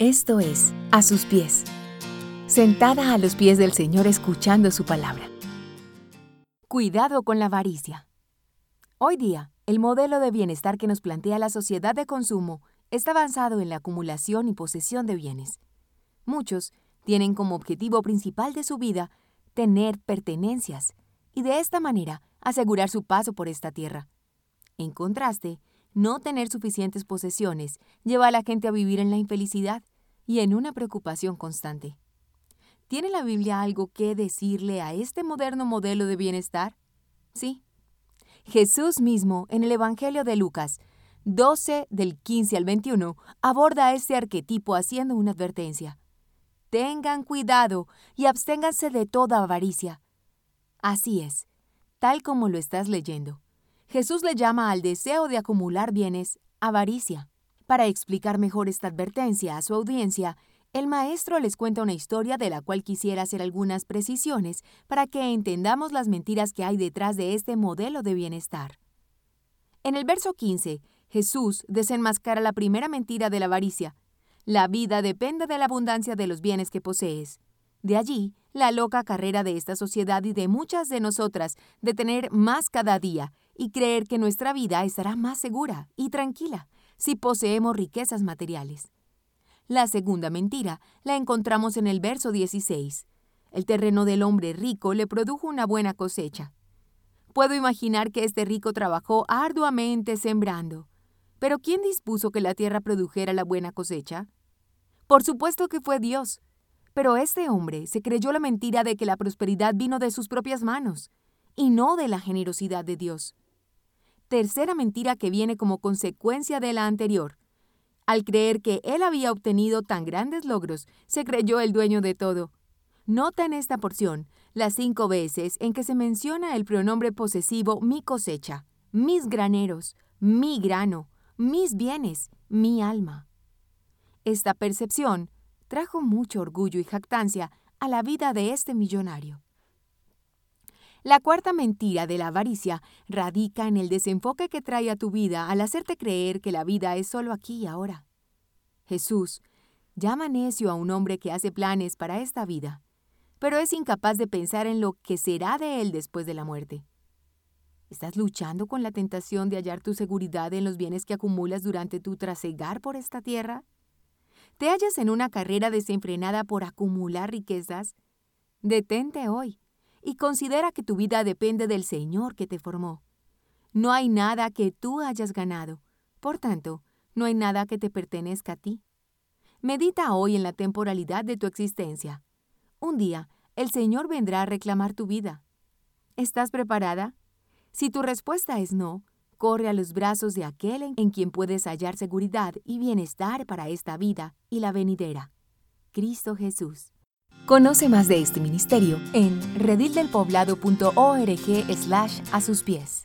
Esto es A sus pies, sentada a los pies del Señor escuchando su palabra. Cuidado con la avaricia. Hoy día, el modelo de bienestar que nos plantea la sociedad de consumo está avanzado en la acumulación y posesión de bienes. Muchos tienen como objetivo principal de su vida tener pertenencias y de esta manera asegurar su paso por esta tierra. En contraste, no tener suficientes posesiones lleva a la gente a vivir en la infelicidad y en una preocupación constante. ¿Tiene la Biblia algo que decirle a este moderno modelo de bienestar? Sí. Jesús mismo, en el Evangelio de Lucas 12 del 15 al 21, aborda este arquetipo haciendo una advertencia. Tengan cuidado y absténganse de toda avaricia. Así es, tal como lo estás leyendo. Jesús le llama al deseo de acumular bienes avaricia. Para explicar mejor esta advertencia a su audiencia, el maestro les cuenta una historia de la cual quisiera hacer algunas precisiones para que entendamos las mentiras que hay detrás de este modelo de bienestar. En el verso 15, Jesús desenmascara la primera mentira de la avaricia. La vida depende de la abundancia de los bienes que posees. De allí, la loca carrera de esta sociedad y de muchas de nosotras de tener más cada día y creer que nuestra vida estará más segura y tranquila si poseemos riquezas materiales. La segunda mentira la encontramos en el verso 16. El terreno del hombre rico le produjo una buena cosecha. Puedo imaginar que este rico trabajó arduamente sembrando. Pero ¿quién dispuso que la tierra produjera la buena cosecha? Por supuesto que fue Dios. Pero este hombre se creyó la mentira de que la prosperidad vino de sus propias manos, y no de la generosidad de Dios tercera mentira que viene como consecuencia de la anterior. Al creer que él había obtenido tan grandes logros, se creyó el dueño de todo. Nota en esta porción las cinco veces en que se menciona el pronombre posesivo mi cosecha, mis graneros, mi grano, mis bienes, mi alma. Esta percepción trajo mucho orgullo y jactancia a la vida de este millonario. La cuarta mentira de la avaricia radica en el desenfoque que trae a tu vida al hacerte creer que la vida es solo aquí y ahora. Jesús llama necio a un hombre que hace planes para esta vida, pero es incapaz de pensar en lo que será de él después de la muerte. ¿Estás luchando con la tentación de hallar tu seguridad en los bienes que acumulas durante tu trasegar por esta tierra? ¿Te hallas en una carrera desenfrenada por acumular riquezas? Detente hoy y considera que tu vida depende del Señor que te formó. No hay nada que tú hayas ganado, por tanto, no hay nada que te pertenezca a ti. Medita hoy en la temporalidad de tu existencia. Un día, el Señor vendrá a reclamar tu vida. ¿Estás preparada? Si tu respuesta es no, corre a los brazos de aquel en quien puedes hallar seguridad y bienestar para esta vida y la venidera. Cristo Jesús. Conoce más de este ministerio en redildelpoblado.org slash a sus pies.